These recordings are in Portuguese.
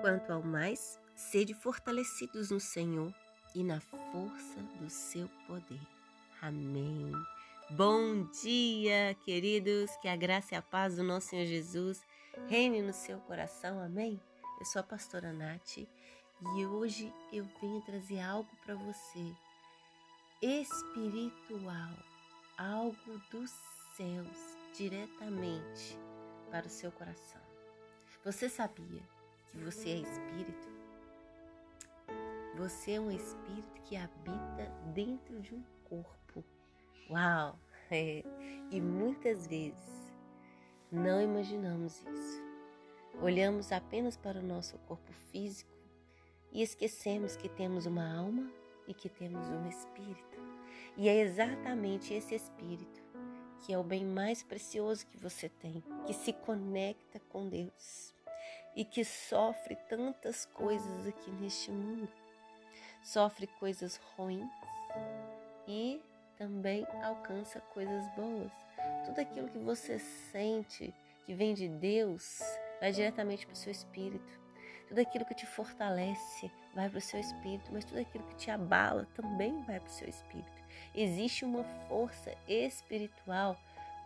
Quanto ao mais, sede fortalecidos no Senhor e na força do seu poder. Amém. Bom dia, queridos. Que a graça e a paz do nosso Senhor Jesus reine no seu coração. Amém. Eu sou a pastora Nath e hoje eu venho trazer algo para você espiritual, algo dos céus diretamente para o seu coração. Você sabia que você é espírito? Você é um espírito que habita dentro de um corpo. Uau! É. E muitas vezes não imaginamos isso. Olhamos apenas para o nosso corpo físico e esquecemos que temos uma alma e que temos um espírito. E é exatamente esse espírito que é o bem mais precioso que você tem, que se conecta com Deus e que sofre tantas coisas aqui neste mundo. Sofre coisas ruins e também alcança coisas boas. Tudo aquilo que você sente que vem de Deus vai diretamente para o seu espírito. Tudo aquilo que te fortalece vai para o seu espírito, mas tudo aquilo que te abala também vai para o seu espírito. Existe uma força espiritual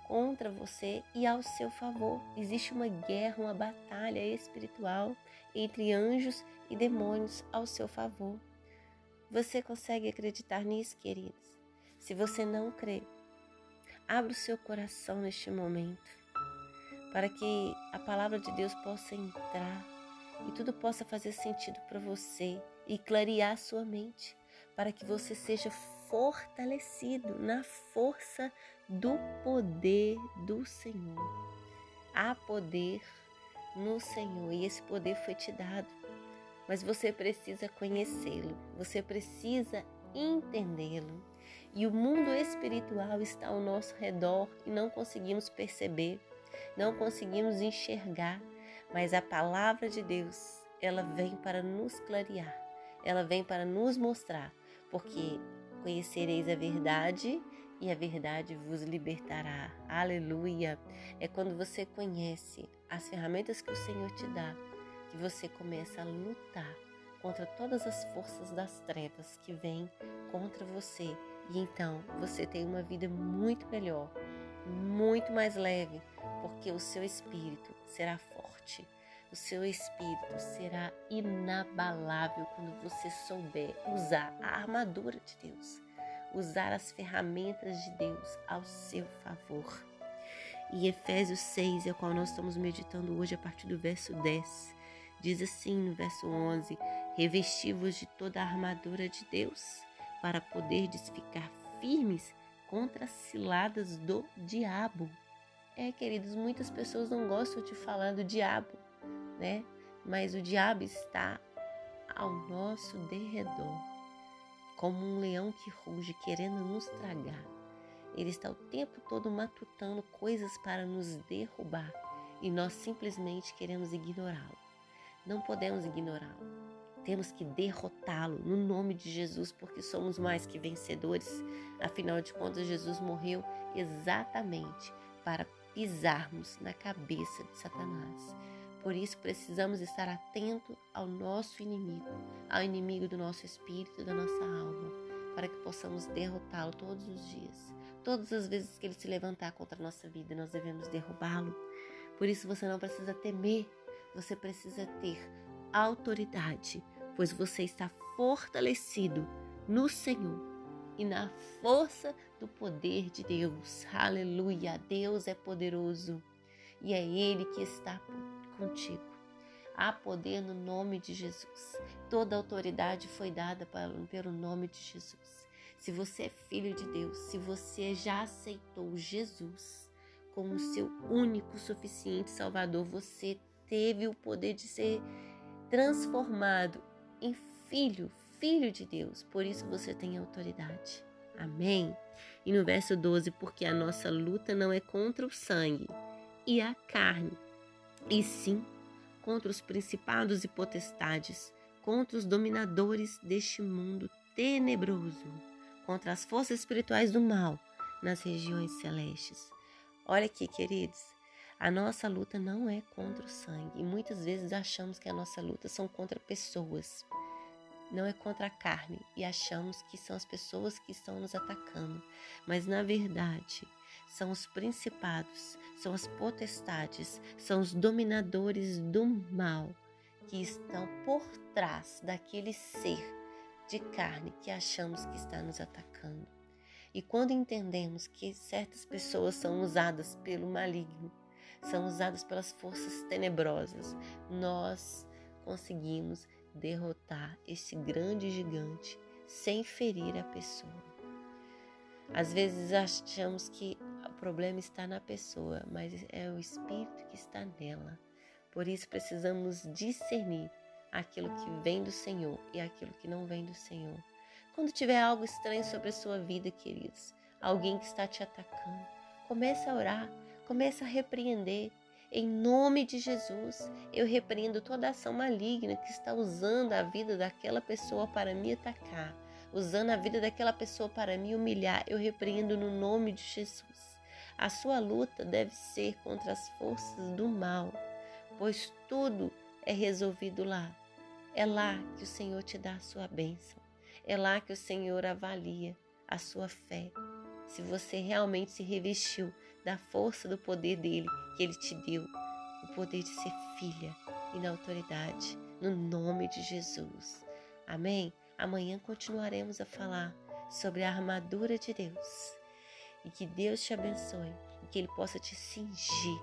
contra você e ao seu favor. Existe uma guerra, uma batalha espiritual entre anjos e demônios ao seu favor. Você consegue acreditar nisso, queridos? Se você não crê, abra o seu coração neste momento para que a palavra de Deus possa entrar e tudo possa fazer sentido para você e clarear sua mente, para que você seja fortalecido na força do poder do Senhor. Há poder no Senhor e esse poder foi te dado, mas você precisa conhecê-lo, você precisa entendê-lo. E o mundo espiritual está ao nosso redor e não conseguimos perceber, não conseguimos enxergar, mas a palavra de Deus, ela vem para nos clarear, ela vem para nos mostrar, porque Conhecereis a verdade e a verdade vos libertará. Aleluia! É quando você conhece as ferramentas que o Senhor te dá que você começa a lutar contra todas as forças das trevas que vêm contra você. E então você tem uma vida muito melhor, muito mais leve, porque o seu espírito será forte. O seu espírito será inabalável quando você souber usar a armadura de Deus, usar as ferramentas de Deus ao seu favor. E Efésios 6, é o qual nós estamos meditando hoje a partir do verso 10, diz assim no verso 11: Revesti-vos de toda a armadura de Deus, para poderdes ficar firmes contra as ciladas do diabo. É, queridos, muitas pessoas não gostam de falar do diabo, né? Mas o diabo está ao nosso derredor, como um leão que ruge querendo nos tragar. Ele está o tempo todo matutando coisas para nos derrubar e nós simplesmente queremos ignorá-lo. Não podemos ignorá-lo. Temos que derrotá-lo no nome de Jesus, porque somos mais que vencedores. Afinal de contas, Jesus morreu exatamente para pisarmos na cabeça de Satanás. Por isso precisamos estar atento ao nosso inimigo, ao inimigo do nosso espírito, da nossa alma, para que possamos derrotá-lo todos os dias. Todas as vezes que ele se levantar contra a nossa vida, nós devemos derrubá-lo. Por isso você não precisa temer, você precisa ter autoridade, pois você está fortalecido no Senhor e na força do poder de Deus. Aleluia! Deus é poderoso e é Ele que está contigo. Há poder no nome de Jesus. Toda autoridade foi dada pelo nome de Jesus. Se você é filho de Deus, se você já aceitou Jesus como seu único, suficiente Salvador, você teve o poder de ser transformado em filho, filho de Deus. Por isso você tem autoridade. Amém? E no verso 12, porque a nossa luta não é contra o sangue e a carne, e sim contra os principados e potestades, contra os dominadores deste mundo tenebroso, contra as forças espirituais do mal nas regiões celestes. Olha aqui, queridos, A nossa luta não é contra o sangue e muitas vezes achamos que a nossa luta são contra pessoas. Não é contra a carne e achamos que são as pessoas que estão nos atacando, mas na verdade são os principados, são as potestades, são os dominadores do mal que estão por trás daquele ser de carne que achamos que está nos atacando. E quando entendemos que certas pessoas são usadas pelo maligno, são usadas pelas forças tenebrosas, nós conseguimos derrotar esse grande gigante sem ferir a pessoa. Às vezes achamos que problema está na pessoa, mas é o espírito que está nela. Por isso precisamos discernir aquilo que vem do Senhor e aquilo que não vem do Senhor. Quando tiver algo estranho sobre a sua vida, queridos, alguém que está te atacando, comece a orar, comece a repreender. Em nome de Jesus, eu repreendo toda ação maligna que está usando a vida daquela pessoa para me atacar, usando a vida daquela pessoa para me humilhar. Eu repreendo no nome de Jesus. A sua luta deve ser contra as forças do mal, pois tudo é resolvido lá. É lá que o Senhor te dá a sua bênção. É lá que o Senhor avalia a sua fé. Se você realmente se revestiu da força do poder dele que ele te deu, o poder de ser filha e na autoridade, no nome de Jesus. Amém? Amanhã continuaremos a falar sobre a armadura de Deus. E que Deus te abençoe e que Ele possa te cingir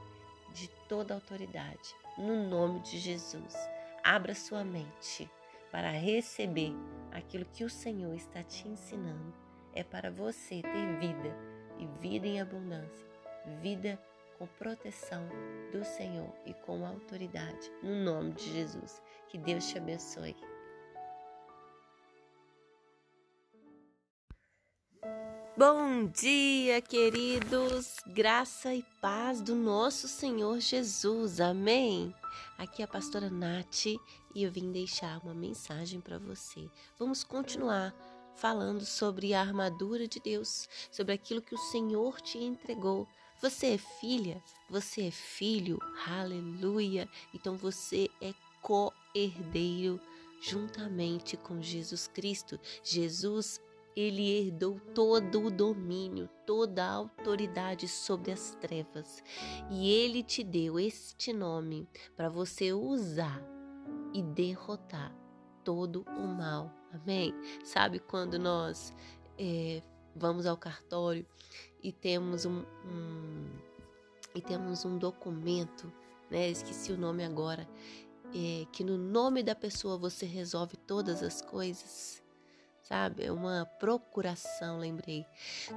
de toda autoridade, no nome de Jesus. Abra sua mente para receber aquilo que o Senhor está te ensinando. É para você ter vida e vida em abundância, vida com proteção do Senhor e com autoridade, no nome de Jesus. Que Deus te abençoe. Bom dia, queridos, graça e paz do nosso Senhor Jesus, amém? Aqui é a pastora Nath e eu vim deixar uma mensagem para você. Vamos continuar falando sobre a armadura de Deus, sobre aquilo que o Senhor te entregou. Você é filha, você é filho, aleluia! Então você é co-herdeiro juntamente com Jesus Cristo. Jesus ele herdou todo o domínio, toda a autoridade sobre as trevas. E ele te deu este nome para você usar e derrotar todo o mal. Amém? Sabe quando nós é, vamos ao cartório e temos um, um, e temos um documento, né? Esqueci o nome agora. É, que no nome da pessoa você resolve todas as coisas sabe? É uma procuração, lembrei.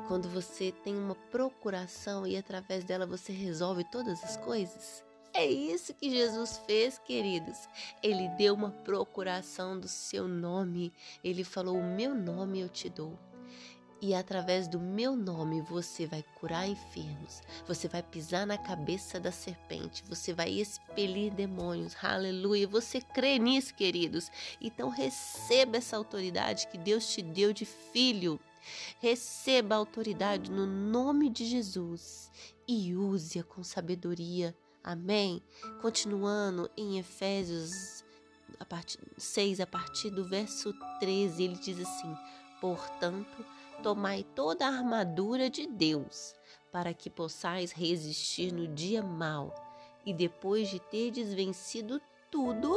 Quando você tem uma procuração e através dela você resolve todas as coisas. É isso que Jesus fez, queridos. Ele deu uma procuração do seu nome. Ele falou: O meu nome eu te dou e através do meu nome você vai curar enfermos, você vai pisar na cabeça da serpente, você vai expelir demônios. Aleluia! Você crê nisso, queridos? Então receba essa autoridade que Deus te deu de filho. Receba a autoridade no nome de Jesus e use-a com sabedoria. Amém? Continuando em Efésios a partir, 6, a partir do verso 13, ele diz assim: Portanto, tomai toda a armadura de Deus, para que possais resistir no dia mau, e depois de terdes vencido tudo,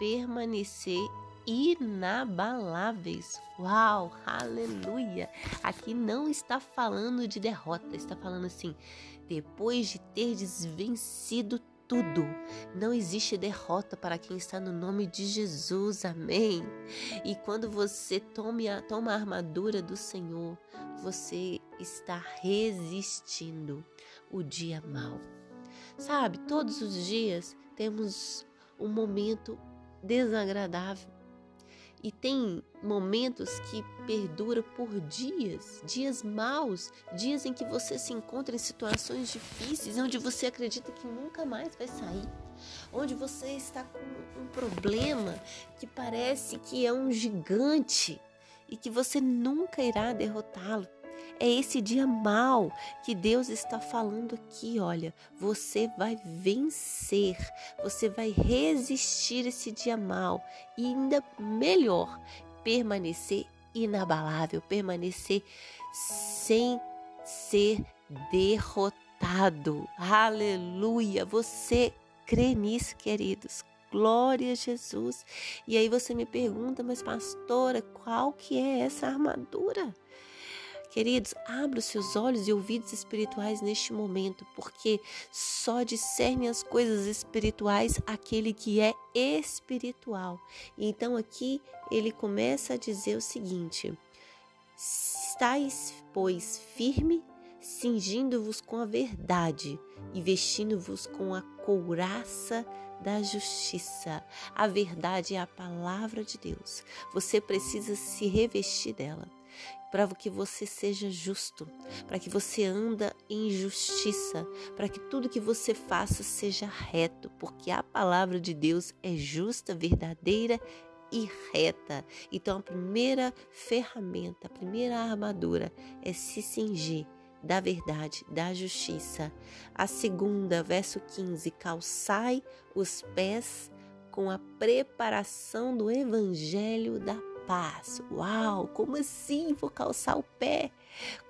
permanecer inabaláveis. Uau, aleluia! Aqui não está falando de derrota, está falando assim: depois de terdes vencido tudo. Não existe derrota para quem está no nome de Jesus. Amém. E quando você tome a, toma a armadura do Senhor, você está resistindo o dia mal. Sabe, todos os dias temos um momento desagradável e tem momentos que perduram por dias, dias maus, dias em que você se encontra em situações difíceis, onde você acredita que nunca mais vai sair, onde você está com um problema que parece que é um gigante e que você nunca irá derrotá-lo. É esse dia mal que Deus está falando aqui, olha, você vai vencer, você vai resistir esse dia mal e ainda melhor, permanecer inabalável, permanecer sem ser derrotado. Aleluia! Você crê nisso, queridos. Glória a Jesus. E aí você me pergunta, mas pastora, qual que é essa armadura? Queridos, abra os seus olhos e ouvidos espirituais neste momento, porque só discerne as coisas espirituais aquele que é espiritual. Então aqui ele começa a dizer o seguinte: Estais, pois, firme, cingindo-vos com a verdade e vestindo-vos com a couraça da justiça. A verdade é a palavra de Deus. Você precisa se revestir dela para que você seja justo, para que você anda em justiça, para que tudo que você faça seja reto, porque a palavra de Deus é justa, verdadeira e reta. Então a primeira ferramenta, a primeira armadura é se cingir da verdade, da justiça. A segunda, verso 15, calçai os pés com a preparação do evangelho da paz. Uau, como assim vou calçar o pé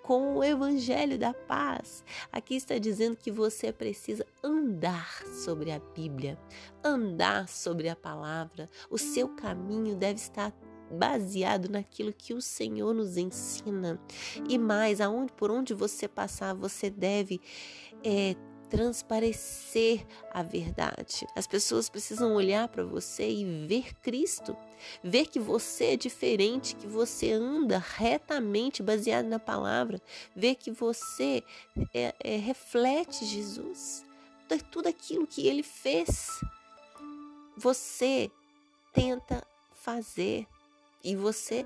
com o evangelho da paz? Aqui está dizendo que você precisa andar sobre a Bíblia, andar sobre a palavra. O seu caminho deve estar baseado naquilo que o Senhor nos ensina. E mais, aonde por onde você passar, você deve é, transparecer a verdade. As pessoas precisam olhar para você e ver Cristo, ver que você é diferente, que você anda retamente baseado na palavra, ver que você é, é, reflete Jesus, tudo aquilo que Ele fez. Você tenta fazer e você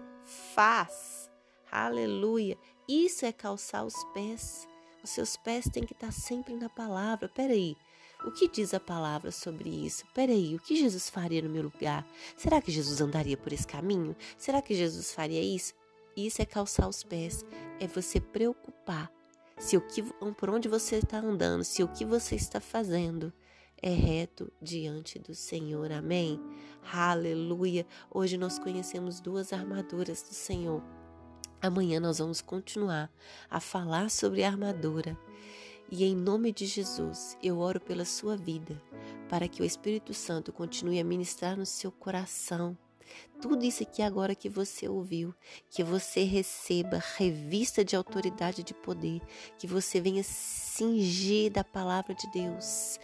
faz. Aleluia! Isso é calçar os pés. Os seus pés têm que estar sempre na palavra. Peraí, o que diz a palavra sobre isso? Peraí, o que Jesus faria no meu lugar? Será que Jesus andaria por esse caminho? Será que Jesus faria isso? Isso é calçar os pés, é você preocupar se o que por onde você está andando, se o que você está fazendo é reto diante do Senhor. Amém. Aleluia. Hoje nós conhecemos duas armaduras do Senhor Amanhã nós vamos continuar a falar sobre a armadura. E em nome de Jesus, eu oro pela sua vida, para que o Espírito Santo continue a ministrar no seu coração. Tudo isso aqui agora que você ouviu, que você receba revista de autoridade de poder, que você venha cingir da palavra de Deus.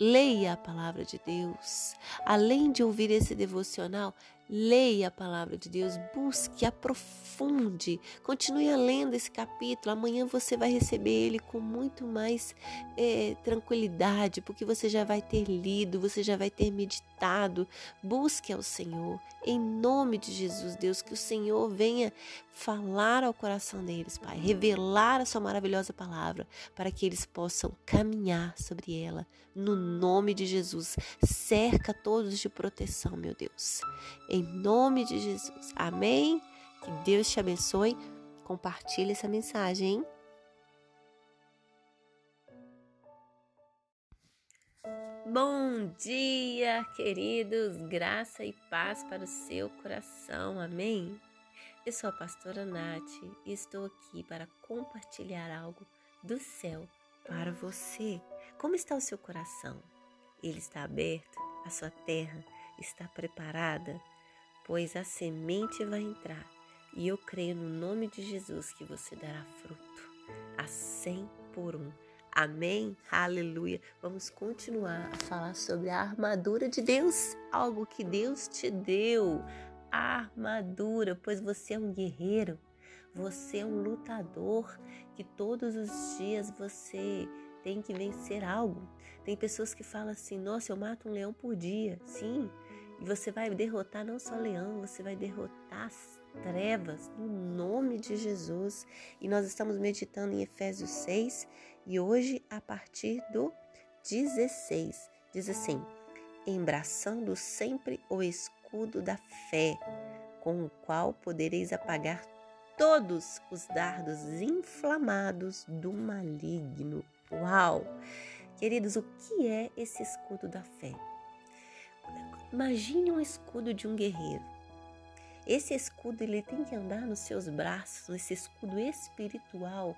Leia a palavra de Deus. Além de ouvir esse devocional, Leia a palavra de Deus, busque, aprofunde, continue lendo esse capítulo. Amanhã você vai receber ele com muito mais é, tranquilidade, porque você já vai ter lido, você já vai ter meditado. Busque ao Senhor, em nome de Jesus, Deus, que o Senhor venha falar ao coração deles, Pai, revelar a Sua maravilhosa palavra, para que eles possam caminhar sobre ela, no nome de Jesus. Cerca todos de proteção, meu Deus. Em nome de Jesus. Amém? Que Deus te abençoe. Compartilhe essa mensagem? Bom dia, queridos. Graça e paz para o seu coração. Amém? Eu sou a pastora Nath e estou aqui para compartilhar algo do céu para você. Como está o seu coração? Ele está aberto? A sua terra está preparada? Pois a semente vai entrar e eu creio no nome de Jesus que você dará fruto a cem por um. Amém? Aleluia. Vamos continuar a falar sobre a armadura de Deus, algo que Deus te deu. A armadura, pois você é um guerreiro, você é um lutador que todos os dias você tem que vencer algo. Tem pessoas que falam assim: "Nossa, eu mato um leão por dia". Sim, e você vai derrotar não só leão, você vai derrotar as trevas no nome de Jesus. E nós estamos meditando em Efésios 6 e hoje a partir do 16 diz assim: embraçando sempre o escudo da fé, com o qual podereis apagar todos os dardos inflamados do maligno. Uau! Queridos, o que é esse escudo da fé? Imagine um escudo de um guerreiro. Esse escudo ele tem que andar nos seus braços, esse escudo espiritual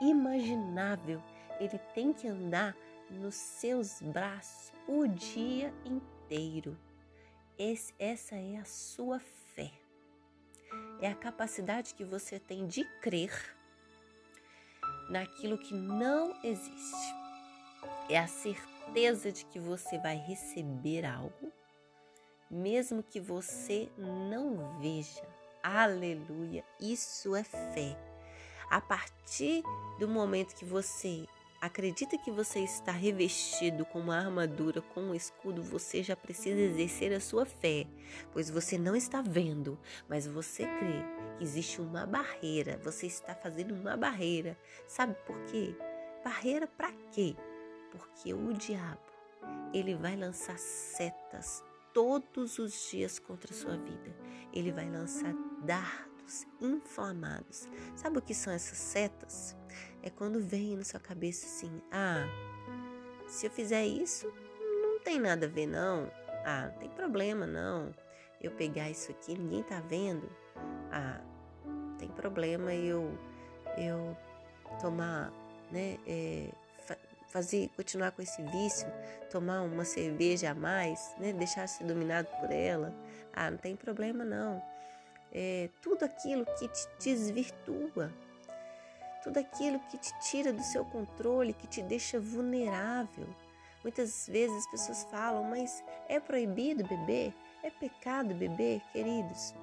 imaginável. Ele tem que andar nos seus braços o dia inteiro. Esse, essa é a sua fé. É a capacidade que você tem de crer naquilo que não existe. É a certeza de que você vai receber algo mesmo que você não veja. Aleluia! Isso é fé. A partir do momento que você acredita que você está revestido com uma armadura, com um escudo, você já precisa exercer a sua fé, pois você não está vendo, mas você crê que existe uma barreira, você está fazendo uma barreira. Sabe por quê? Barreira para quê? Porque o diabo, ele vai lançar setas todos os dias contra a sua vida. Ele vai lançar dardos inflamados. Sabe o que são essas setas? É quando vem na sua cabeça assim: ah, se eu fizer isso, não tem nada a ver, não. Ah, não tem problema, não. Eu pegar isso aqui, ninguém tá vendo. Ah, tem problema eu eu tomar, né, é, fazer, continuar com esse vício, tomar uma cerveja a mais, né? deixar ser dominado por ela. Ah, não tem problema não. É, tudo aquilo que te desvirtua, tudo aquilo que te tira do seu controle, que te deixa vulnerável. Muitas vezes as pessoas falam, mas é proibido beber? É pecado beber, queridos?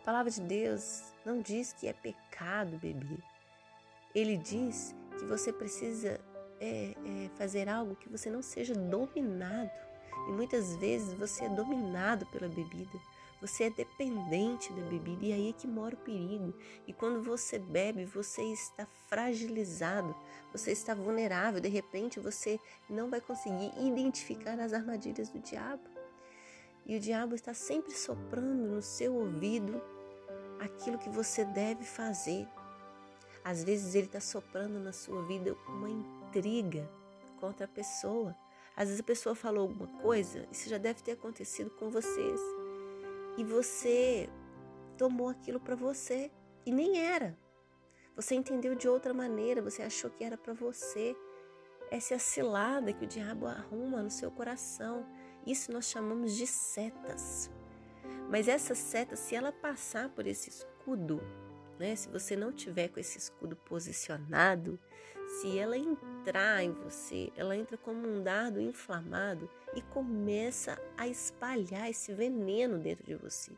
A palavra de Deus não diz que é pecado beber. Ele diz que você precisa é, é fazer algo que você não seja dominado. E muitas vezes você é dominado pela bebida. Você é dependente da bebida e aí é que mora o perigo. E quando você bebe, você está fragilizado, você está vulnerável. De repente, você não vai conseguir identificar as armadilhas do diabo. E o diabo está sempre soprando no seu ouvido aquilo que você deve fazer. Às vezes ele está soprando na sua vida uma intriga contra a pessoa. Às vezes a pessoa falou alguma coisa, isso já deve ter acontecido com vocês. E você tomou aquilo para você e nem era. Você entendeu de outra maneira, você achou que era para você. Essa é a cilada que o diabo arruma no seu coração. Isso nós chamamos de setas. Mas essa seta, se ela passar por esse escudo, né? Se você não tiver com esse escudo posicionado, se ela entrar em você, ela entra como um dardo inflamado e começa a espalhar esse veneno dentro de você.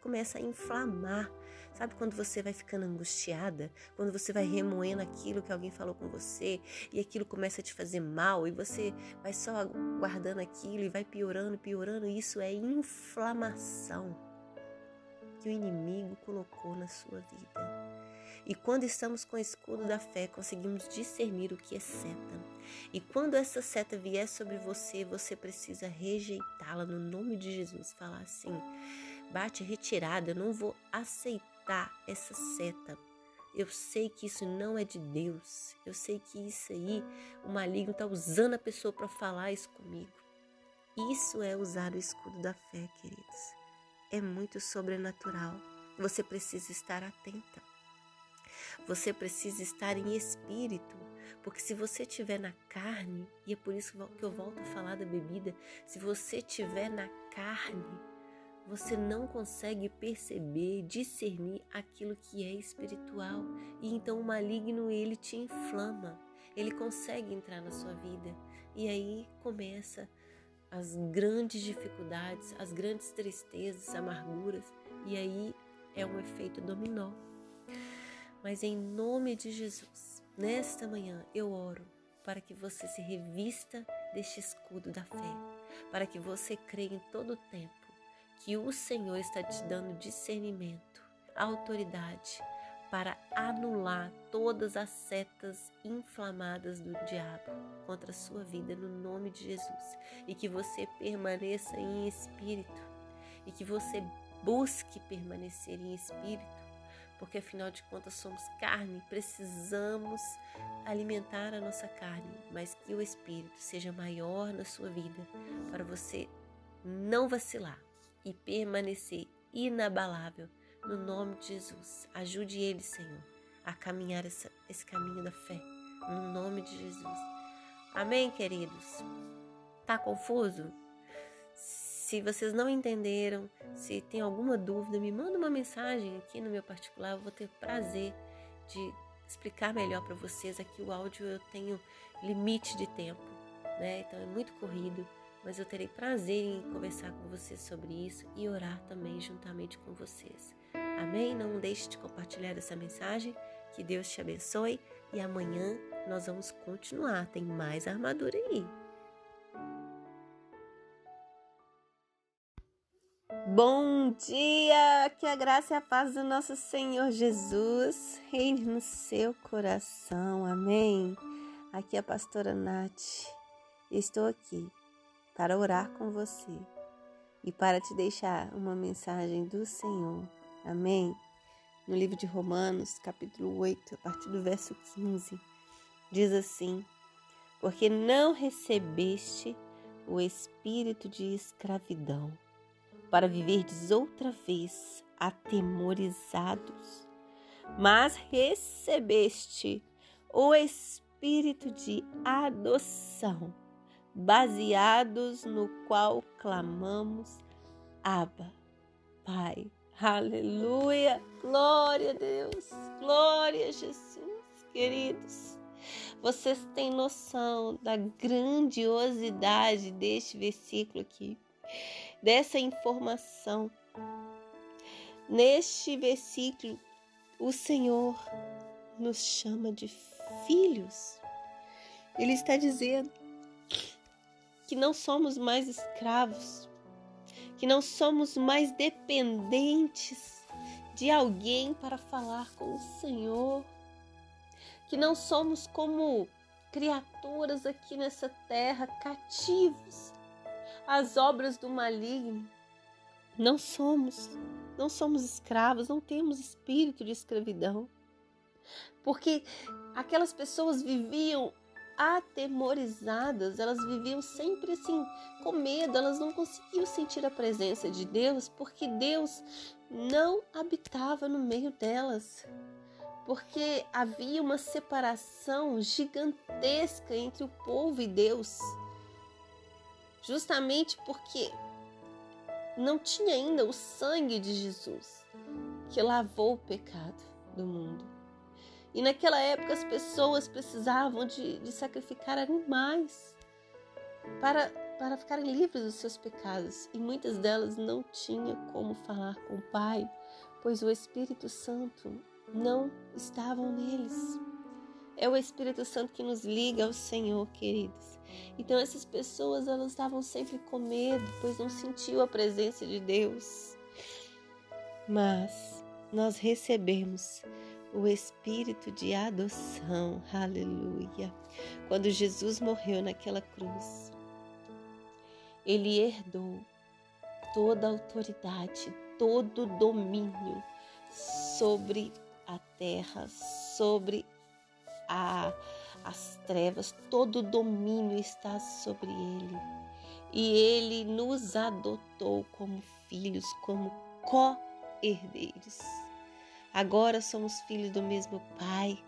Começa a inflamar. Sabe quando você vai ficando angustiada? Quando você vai remoendo aquilo que alguém falou com você e aquilo começa a te fazer mal e você vai só guardando aquilo e vai piorando, piorando. Isso é inflamação que o inimigo colocou na sua vida. E quando estamos com o escudo da fé, conseguimos discernir o que é seta. E quando essa seta vier sobre você, você precisa rejeitá-la no nome de Jesus. Falar assim: bate retirada, eu não vou aceitar essa seta. Eu sei que isso não é de Deus. Eu sei que isso aí, o maligno está usando a pessoa para falar isso comigo. Isso é usar o escudo da fé, queridos. É muito sobrenatural. Você precisa estar atenta. Você precisa estar em espírito, porque se você estiver na carne, e é por isso que eu volto a falar da bebida, se você estiver na carne, você não consegue perceber, discernir aquilo que é espiritual. E então o maligno ele te inflama. Ele consegue entrar na sua vida. E aí começa as grandes dificuldades, as grandes tristezas, amarguras, e aí é um efeito dominó. Mas em nome de Jesus, nesta manhã eu oro para que você se revista deste escudo da fé, para que você creia em todo o tempo que o Senhor está te dando discernimento, autoridade para anular todas as setas inflamadas do diabo contra a sua vida no nome de Jesus. E que você permaneça em espírito. E que você busque permanecer em espírito. Porque afinal de contas somos carne, precisamos alimentar a nossa carne, mas que o Espírito seja maior na sua vida, para você não vacilar e permanecer inabalável no nome de Jesus. Ajude ele, Senhor, a caminhar essa, esse caminho da fé, no nome de Jesus. Amém, queridos? Tá confuso? Se vocês não entenderam, se tem alguma dúvida, me manda uma mensagem aqui no meu particular. Eu vou ter prazer de explicar melhor para vocês. Aqui o áudio eu tenho limite de tempo, né? Então é muito corrido, mas eu terei prazer em conversar com vocês sobre isso e orar também juntamente com vocês. Amém? Não deixe de compartilhar essa mensagem. Que Deus te abençoe e amanhã nós vamos continuar. Tem mais armadura aí. Bom dia! Que a graça e a paz do nosso Senhor Jesus reine no seu coração. Amém. Aqui é a pastora Nath. Estou aqui para orar com você e para te deixar uma mensagem do Senhor. Amém. No livro de Romanos, capítulo 8, a partir do verso 15, diz assim: Porque não recebeste o espírito de escravidão para viverdes outra vez atemorizados, mas recebeste o espírito de adoção, baseados no qual clamamos Abba, Pai. Aleluia! Glória a Deus! Glória a Jesus, queridos. Vocês têm noção da grandiosidade deste versículo aqui dessa informação. Neste versículo, o Senhor nos chama de filhos. Ele está dizendo que não somos mais escravos, que não somos mais dependentes de alguém para falar com o Senhor, que não somos como criaturas aqui nessa terra cativos as obras do maligno. Não somos, não somos escravos, não temos espírito de escravidão. Porque aquelas pessoas viviam atemorizadas, elas viviam sempre assim, com medo, elas não conseguiam sentir a presença de Deus, porque Deus não habitava no meio delas. Porque havia uma separação gigantesca entre o povo e Deus justamente porque não tinha ainda o sangue de Jesus que lavou o pecado do mundo. E naquela época as pessoas precisavam de, de sacrificar animais para, para ficarem livres dos seus pecados. E muitas delas não tinham como falar com o Pai, pois o Espírito Santo não estava neles. É o Espírito Santo que nos liga ao Senhor, queridos. Então essas pessoas elas estavam sempre com medo, pois não sentiu a presença de Deus. Mas nós recebemos o espírito de adoção. Aleluia. Quando Jesus morreu naquela cruz, ele herdou toda a autoridade, todo o domínio sobre a terra, sobre a as trevas, todo o domínio está sobre ele. E ele nos adotou como filhos, como co-herdeiros. Agora somos filhos do mesmo Pai.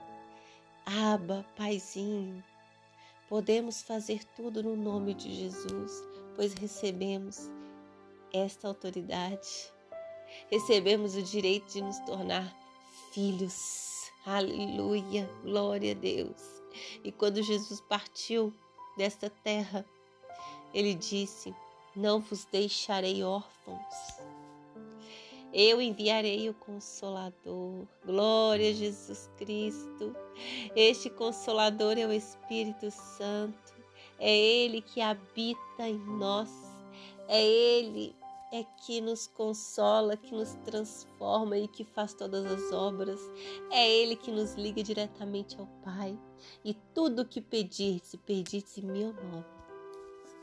Aba, Paizinho. Podemos fazer tudo no nome de Jesus, pois recebemos esta autoridade. Recebemos o direito de nos tornar filhos. Aleluia, glória a Deus. E quando Jesus partiu desta terra, ele disse: Não vos deixarei órfãos. Eu enviarei o Consolador. Glória a Jesus Cristo. Este Consolador é o Espírito Santo. É Ele que habita em nós. É Ele é que nos consola, que nos transforma e que faz todas as obras. É Ele que nos liga diretamente ao Pai. E tudo que pedir-se, pedir-se em meu nome,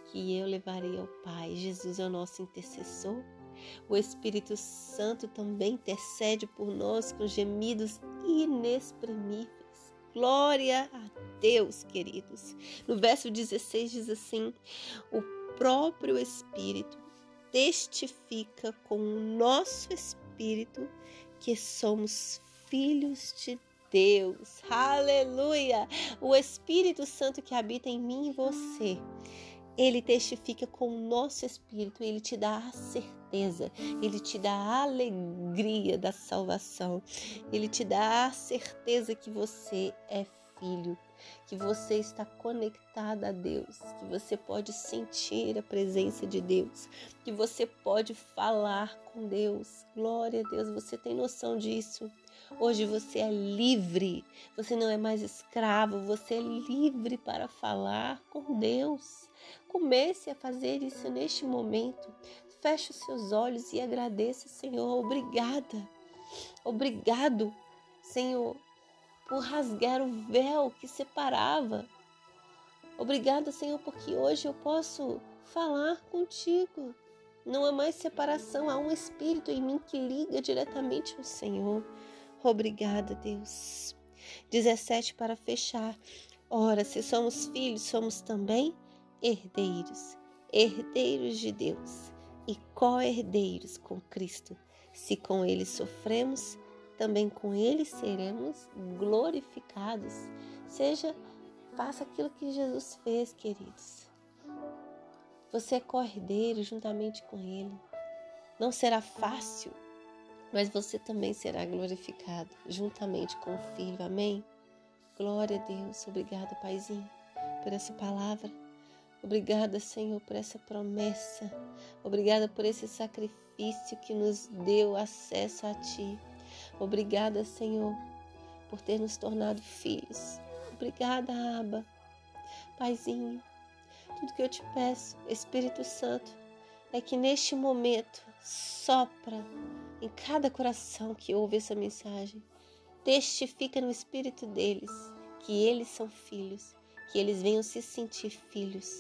que eu levarei ao Pai. Jesus é o nosso intercessor. O Espírito Santo também intercede por nós com gemidos inexprimíveis. Glória a Deus, queridos. No verso 16 diz assim: O próprio Espírito testifica com o nosso espírito que somos filhos de Deus. Aleluia! O Espírito Santo que habita em mim e você. Ele testifica com o nosso espírito, ele te dá a certeza, ele te dá a alegria da salvação, ele te dá a certeza que você é filho, que você está conectado a Deus, que você pode sentir a presença de Deus, que você pode falar com Deus. Glória a Deus, você tem noção disso? Hoje você é livre, você não é mais escravo, você é livre para falar com Deus. Comece a fazer isso neste momento. Feche os seus olhos e agradeça, Senhor. Obrigada. Obrigado, Senhor, por rasgar o véu que separava. Obrigada, Senhor, porque hoje eu posso falar contigo. Não há mais separação, há um espírito em mim que liga diretamente ao Senhor. Obrigada, Deus. 17 para fechar. Ora, se somos filhos, somos também herdeiros, herdeiros de Deus e co-herdeiros com Cristo. Se com ele sofremos, também com ele seremos glorificados. Seja, faça aquilo que Jesus fez, queridos. Você é co-herdeiro juntamente com ele. Não será fácil, mas você também será glorificado juntamente com o Filho. Amém? Glória a Deus. Obrigada, Paizinho, por essa palavra. Obrigada, Senhor, por essa promessa. Obrigada por esse sacrifício que nos deu acesso a Ti. Obrigada, Senhor, por ter nos tornado filhos. Obrigada, Aba. Paizinho, tudo que eu te peço, Espírito Santo, é que neste momento sopra em cada coração que ouve essa mensagem. Testifica no espírito deles que eles são filhos que eles venham se sentir filhos,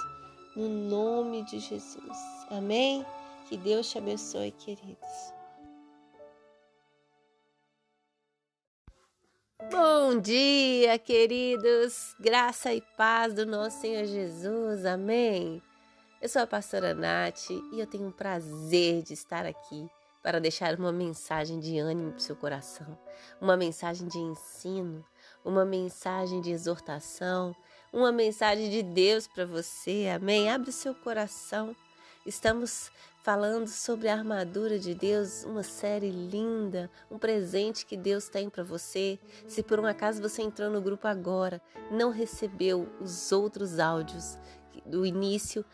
no nome de Jesus. Amém? Que Deus te abençoe, queridos. Bom dia, queridos. Graça e paz do nosso Senhor Jesus. Amém. Eu sou a pastora Nath e eu tenho o prazer de estar aqui para deixar uma mensagem de ânimo para o seu coração, uma mensagem de ensino, uma mensagem de exortação, uma mensagem de Deus para você. Amém? Abre o seu coração. Estamos falando sobre a armadura de Deus, uma série linda, um presente que Deus tem para você. Se por um acaso você entrou no grupo agora, não recebeu os outros áudios do início,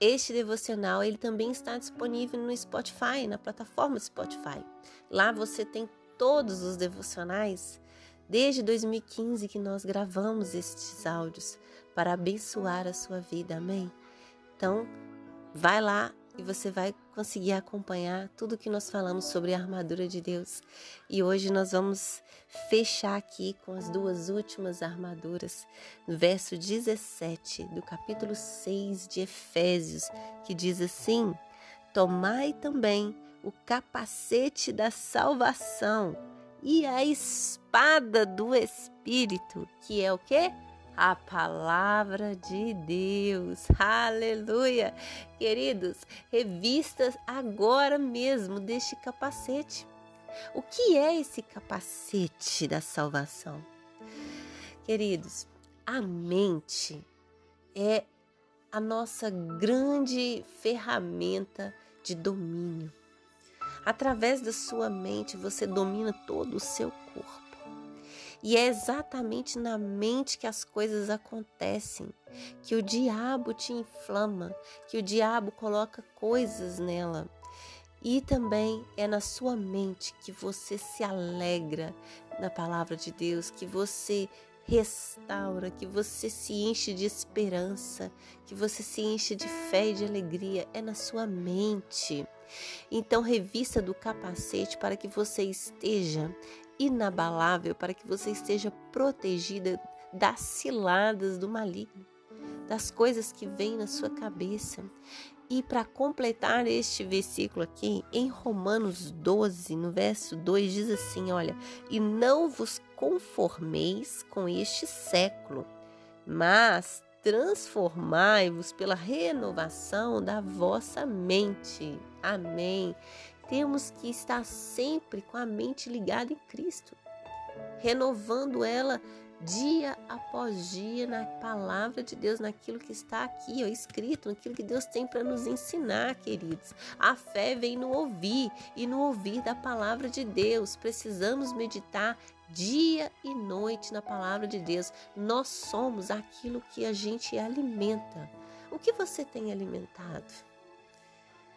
este devocional ele também está disponível no Spotify, na plataforma Spotify. Lá você tem todos os devocionais Desde 2015 que nós gravamos estes áudios para abençoar a sua vida, amém? Então, vai lá e você vai conseguir acompanhar tudo que nós falamos sobre a armadura de Deus. E hoje nós vamos fechar aqui com as duas últimas armaduras, no verso 17 do capítulo 6 de Efésios, que diz assim: Tomai também o capacete da salvação e a espada do Espírito, que é o que? A palavra de Deus. Aleluia! Queridos, revistas agora mesmo deste capacete. O que é esse capacete da salvação? Queridos, a mente é a nossa grande ferramenta de domínio. Através da sua mente, você domina todo o seu corpo. E é exatamente na mente que as coisas acontecem, que o diabo te inflama, que o diabo coloca coisas nela. E também é na sua mente que você se alegra na palavra de Deus, que você restaura, que você se enche de esperança, que você se enche de fé e de alegria. É na sua mente. Então, revista do capacete para que você esteja inabalável, para que você esteja protegida das ciladas do maligno, das coisas que vêm na sua cabeça. E para completar este versículo aqui, em Romanos 12, no verso 2, diz assim: Olha, e não vos conformeis com este século, mas transformai-vos pela renovação da vossa mente. Amém. Temos que estar sempre com a mente ligada em Cristo, renovando ela dia após dia na palavra de Deus, naquilo que está aqui, ó, escrito, naquilo que Deus tem para nos ensinar, queridos. A fé vem no ouvir e no ouvir da palavra de Deus. Precisamos meditar dia e noite na palavra de Deus. Nós somos aquilo que a gente alimenta. O que você tem alimentado?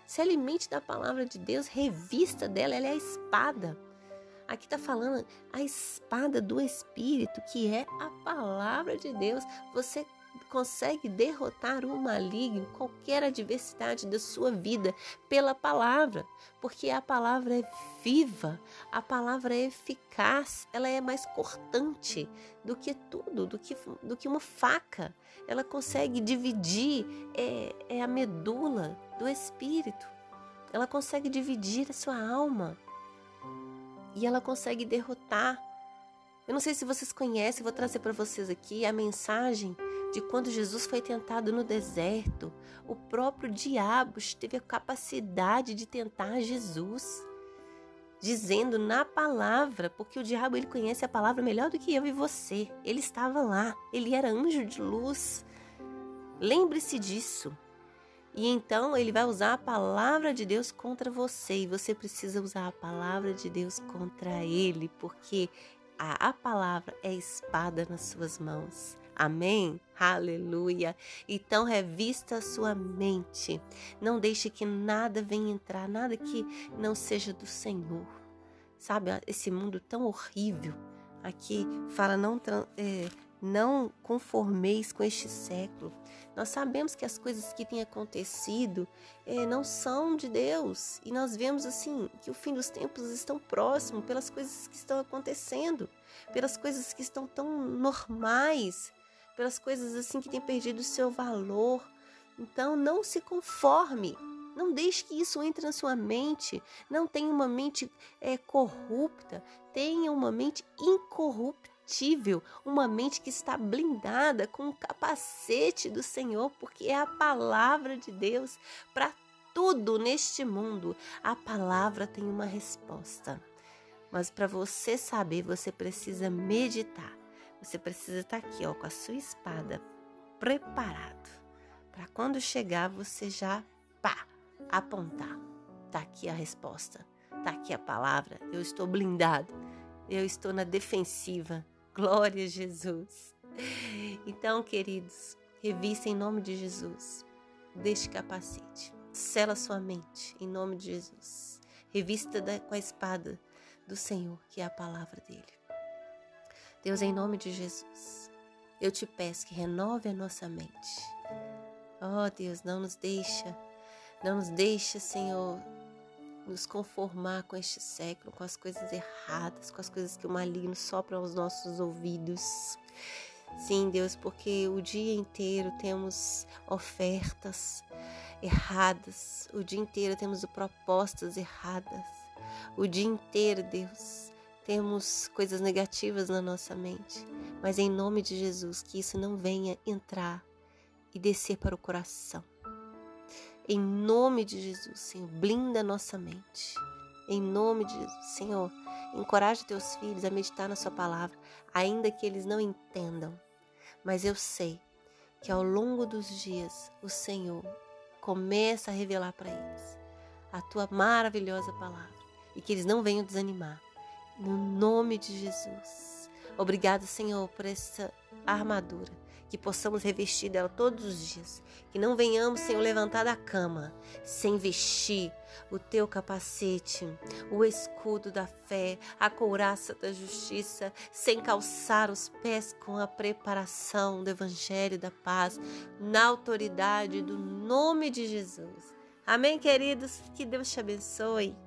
Se alimente da palavra de Deus, revista dela, ela é a espada Aqui está falando a espada do Espírito, que é a palavra de Deus. Você consegue derrotar o maligno, qualquer adversidade da sua vida, pela palavra, porque a palavra é viva, a palavra é eficaz, ela é mais cortante do que tudo, do que, do que uma faca. Ela consegue dividir é, é a medula do espírito, ela consegue dividir a sua alma e ela consegue derrotar. Eu não sei se vocês conhecem, vou trazer para vocês aqui a mensagem de quando Jesus foi tentado no deserto. O próprio diabo teve a capacidade de tentar Jesus, dizendo na palavra, porque o diabo ele conhece a palavra melhor do que eu e você. Ele estava lá, ele era anjo de luz. Lembre-se disso. E então ele vai usar a palavra de Deus contra você. E você precisa usar a palavra de Deus contra ele, porque a, a palavra é espada nas suas mãos. Amém? Aleluia. Então revista a sua mente. Não deixe que nada venha entrar, nada que não seja do Senhor. Sabe, esse mundo tão horrível. Aqui fala não é, não conformeis com este século. Nós sabemos que as coisas que têm acontecido eh, não são de Deus e nós vemos assim que o fim dos tempos estão próximo pelas coisas que estão acontecendo, pelas coisas que estão tão normais, pelas coisas assim que têm perdido o seu valor. Então não se conforme, não deixe que isso entre na sua mente. Não tenha uma mente é, corrupta, tenha uma mente incorrupta uma mente que está blindada com o capacete do Senhor, porque é a palavra de Deus para tudo neste mundo. A palavra tem uma resposta. Mas para você saber, você precisa meditar. Você precisa estar tá aqui, ó, com a sua espada preparado para quando chegar você já pá, apontar. Tá aqui a resposta. Tá aqui a palavra. Eu estou blindado. Eu estou na defensiva. Glória a Jesus. Então, queridos, revista em nome de Jesus. Deste capacete. Sela sua mente em nome de Jesus. Revista da, com a espada do Senhor, que é a palavra dele. Deus, em nome de Jesus, eu te peço que renove a nossa mente. Oh, Deus, não nos deixa, não nos deixa, Senhor, nos conformar com este século, com as coisas erradas, com as coisas que o maligno sopra aos nossos ouvidos. Sim, Deus, porque o dia inteiro temos ofertas erradas, o dia inteiro temos propostas erradas, o dia inteiro, Deus, temos coisas negativas na nossa mente, mas em nome de Jesus, que isso não venha entrar e descer para o coração em nome de Jesus, Senhor, blinda nossa mente. Em nome de Jesus, Senhor, encoraje teus filhos a meditar na sua palavra, ainda que eles não entendam. Mas eu sei que ao longo dos dias o Senhor começa a revelar para eles a tua maravilhosa palavra e que eles não venham desanimar. No nome de Jesus. Obrigado, Senhor, por essa armadura que possamos revestir dela todos os dias, que não venhamos, Senhor, levantar da cama sem vestir o teu capacete, o escudo da fé, a couraça da justiça, sem calçar os pés com a preparação do evangelho da paz, na autoridade do nome de Jesus. Amém, queridos? Que Deus te abençoe.